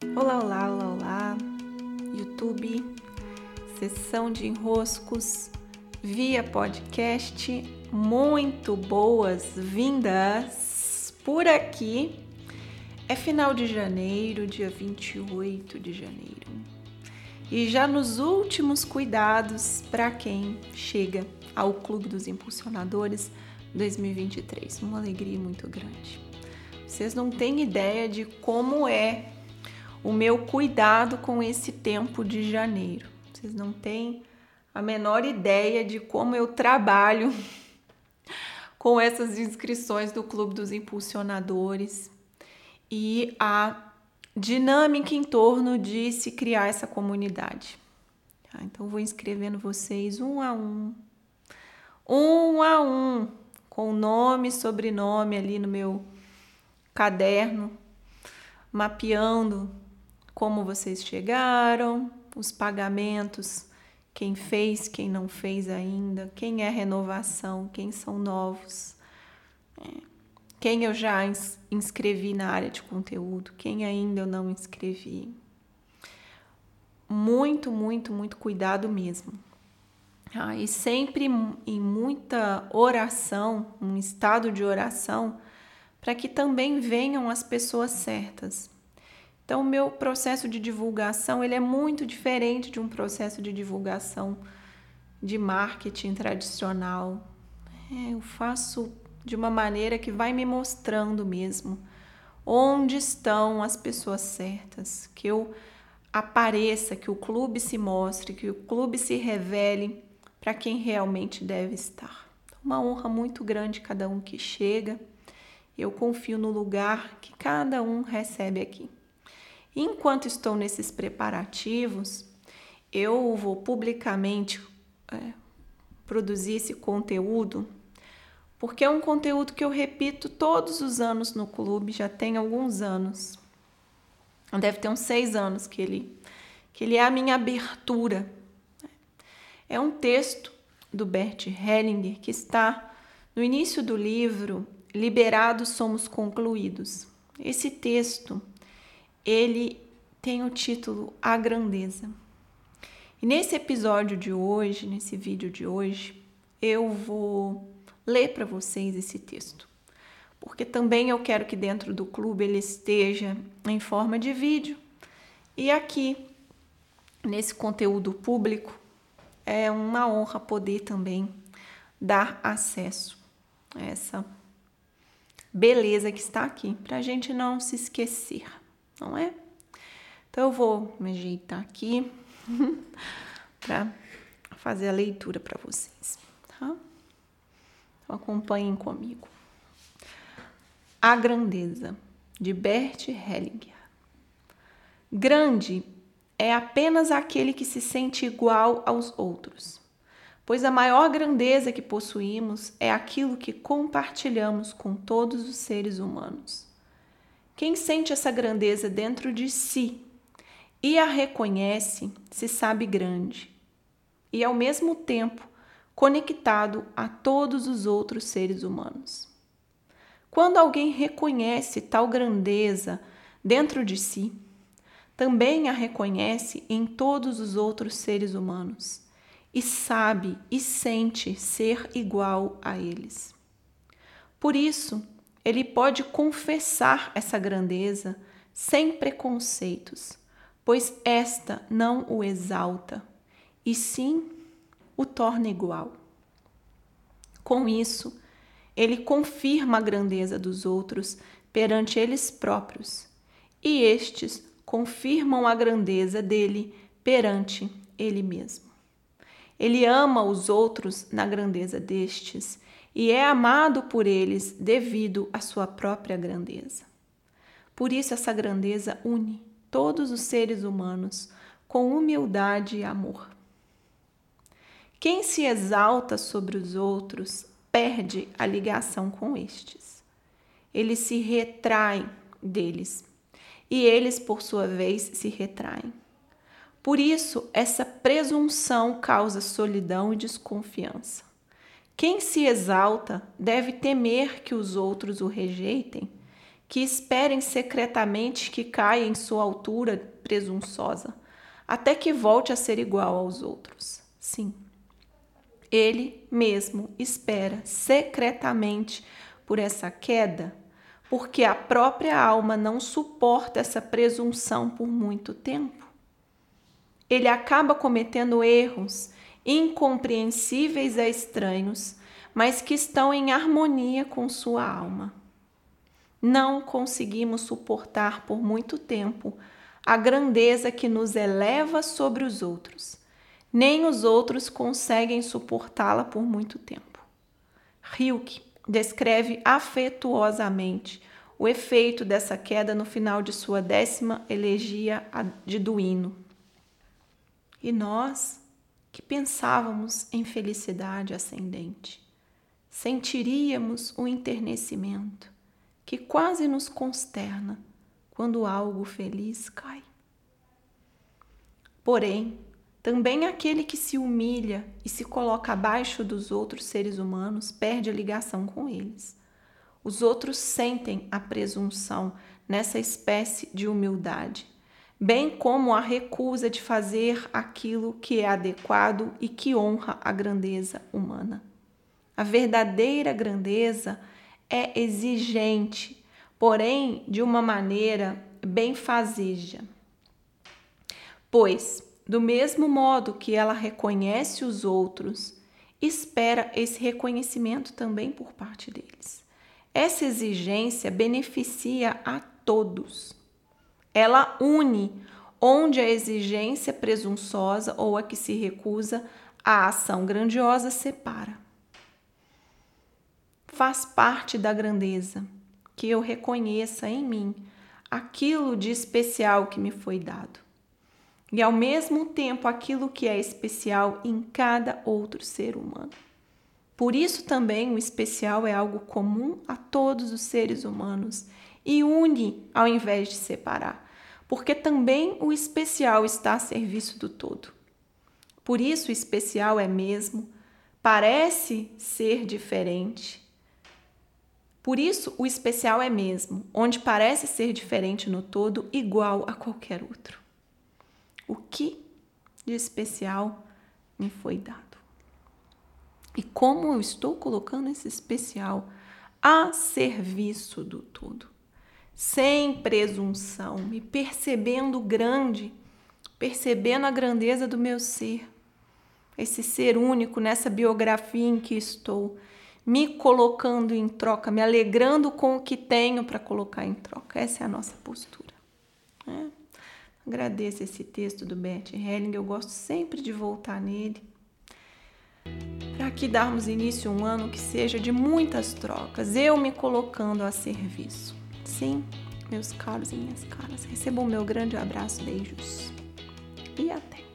Olá, olá, olá, olá, YouTube, sessão de enroscos via podcast, muito boas-vindas por aqui. É final de janeiro, dia 28 de janeiro, e já nos últimos cuidados para quem chega ao Clube dos Impulsionadores 2023. Uma alegria muito grande. Vocês não têm ideia de como é o meu cuidado com esse tempo de janeiro. Vocês não têm a menor ideia de como eu trabalho com essas inscrições do Clube dos Impulsionadores e a dinâmica em torno de se criar essa comunidade. Tá? Então, vou inscrevendo vocês um a um, um a um, com nome e sobrenome ali no meu caderno, mapeando como vocês chegaram, os pagamentos, quem fez, quem não fez ainda, quem é renovação, quem são novos, é, quem eu já inscrevi na área de conteúdo, quem ainda eu não inscrevi. Muito, muito, muito cuidado mesmo. Ah, e sempre em muita oração, um estado de oração, para que também venham as pessoas certas. Então, o meu processo de divulgação ele é muito diferente de um processo de divulgação de marketing tradicional. É, eu faço de uma maneira que vai me mostrando mesmo onde estão as pessoas certas, que eu apareça, que o clube se mostre, que o clube se revele para quem realmente deve estar. Uma honra muito grande cada um que chega. Eu confio no lugar que cada um recebe aqui. Enquanto estou nesses preparativos, eu vou publicamente é, produzir esse conteúdo, porque é um conteúdo que eu repito todos os anos no clube, já tem alguns anos. Deve ter uns seis anos que ele, que ele é a minha abertura. É um texto do Bert Hellinger que está no início do livro Liberados Somos Concluídos. Esse texto ele tem o título A Grandeza. E nesse episódio de hoje, nesse vídeo de hoje, eu vou ler para vocês esse texto. Porque também eu quero que dentro do clube ele esteja em forma de vídeo. E aqui, nesse conteúdo público, é uma honra poder também dar acesso a essa beleza que está aqui, para a gente não se esquecer não é? Então eu vou me ajeitar aqui para fazer a leitura para vocês, tá? Então acompanhem comigo. A grandeza de Bert Hellinger. Grande é apenas aquele que se sente igual aos outros, pois a maior grandeza que possuímos é aquilo que compartilhamos com todos os seres humanos. Quem sente essa grandeza dentro de si e a reconhece se sabe grande e, ao mesmo tempo, conectado a todos os outros seres humanos. Quando alguém reconhece tal grandeza dentro de si, também a reconhece em todos os outros seres humanos e sabe e sente ser igual a eles. Por isso, ele pode confessar essa grandeza sem preconceitos, pois esta não o exalta, e sim o torna igual. Com isso, ele confirma a grandeza dos outros perante eles próprios, e estes confirmam a grandeza dele perante ele mesmo. Ele ama os outros na grandeza destes e é amado por eles devido à sua própria grandeza. Por isso, essa grandeza une todos os seres humanos com humildade e amor. Quem se exalta sobre os outros perde a ligação com estes. Eles se retraem deles e eles, por sua vez, se retraem. Por isso, essa presunção causa solidão e desconfiança. Quem se exalta deve temer que os outros o rejeitem, que esperem secretamente que caia em sua altura presunçosa, até que volte a ser igual aos outros. Sim, ele mesmo espera secretamente por essa queda, porque a própria alma não suporta essa presunção por muito tempo. Ele acaba cometendo erros incompreensíveis a estranhos, mas que estão em harmonia com sua alma. Não conseguimos suportar por muito tempo a grandeza que nos eleva sobre os outros, nem os outros conseguem suportá-la por muito tempo. Hilke descreve afetuosamente o efeito dessa queda no final de sua décima elegia de Duino. E nós, que pensávamos em felicidade ascendente, sentiríamos o enternecimento que quase nos consterna quando algo feliz cai. Porém, também aquele que se humilha e se coloca abaixo dos outros seres humanos perde a ligação com eles. Os outros sentem a presunção nessa espécie de humildade, bem como a recusa de fazer aquilo que é adequado e que honra a grandeza humana. A verdadeira grandeza é exigente, porém de uma maneira bem fazeja. Pois, do mesmo modo que ela reconhece os outros, espera esse reconhecimento também por parte deles. Essa exigência beneficia a todos. Ela une onde a exigência presunçosa ou a que se recusa a ação grandiosa separa. Faz parte da grandeza que eu reconheça em mim aquilo de especial que me foi dado e ao mesmo tempo aquilo que é especial em cada outro ser humano. Por isso também o especial é algo comum a todos os seres humanos e une ao invés de separar, porque também o especial está a serviço do todo. Por isso o especial é mesmo, parece ser diferente. Por isso o especial é mesmo, onde parece ser diferente no todo, igual a qualquer outro o que de especial me foi dado. E como eu estou colocando esse especial a serviço do todo, sem presunção, me percebendo grande, percebendo a grandeza do meu ser, esse ser único nessa biografia em que estou, me colocando em troca, me alegrando com o que tenho para colocar em troca. Essa é a nossa postura. Né? Agradeço esse texto do Bert Helling, eu gosto sempre de voltar nele. Para que darmos início a um ano que seja de muitas trocas, eu me colocando a serviço. Sim, meus caros e minhas caras, recebam meu grande abraço, beijos e até.